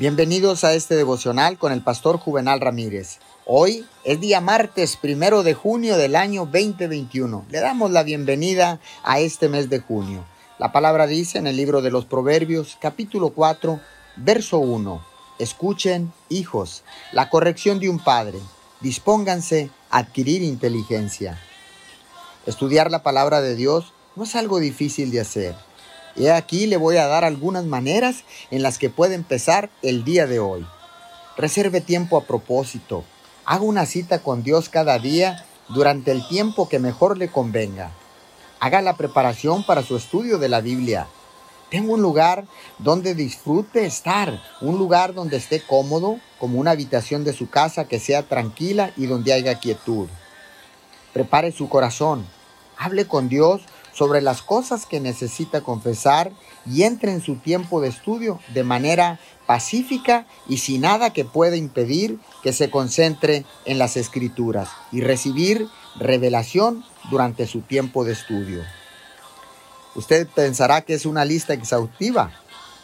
Bienvenidos a este devocional con el pastor Juvenal Ramírez. Hoy es día martes primero de junio del año 2021. Le damos la bienvenida a este mes de junio. La palabra dice en el libro de los Proverbios, capítulo 4, verso 1. Escuchen, hijos, la corrección de un padre. Dispónganse a adquirir inteligencia. Estudiar la palabra de Dios no es algo difícil de hacer y aquí le voy a dar algunas maneras en las que puede empezar el día de hoy. Reserve tiempo a propósito. Haga una cita con Dios cada día durante el tiempo que mejor le convenga. Haga la preparación para su estudio de la Biblia. Tenga un lugar donde disfrute estar, un lugar donde esté cómodo, como una habitación de su casa que sea tranquila y donde haya quietud. Prepare su corazón. Hable con Dios sobre las cosas que necesita confesar y entre en su tiempo de estudio de manera pacífica y sin nada que pueda impedir que se concentre en las escrituras y recibir revelación durante su tiempo de estudio. Usted pensará que es una lista exhaustiva,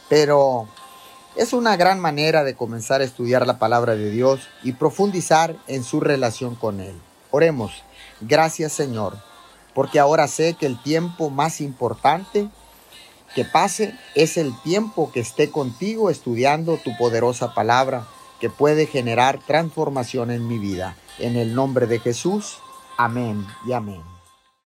pero es una gran manera de comenzar a estudiar la palabra de Dios y profundizar en su relación con Él. Oremos. Gracias Señor porque ahora sé que el tiempo más importante que pase es el tiempo que esté contigo estudiando tu poderosa palabra que puede generar transformación en mi vida. En el nombre de Jesús, amén y amén.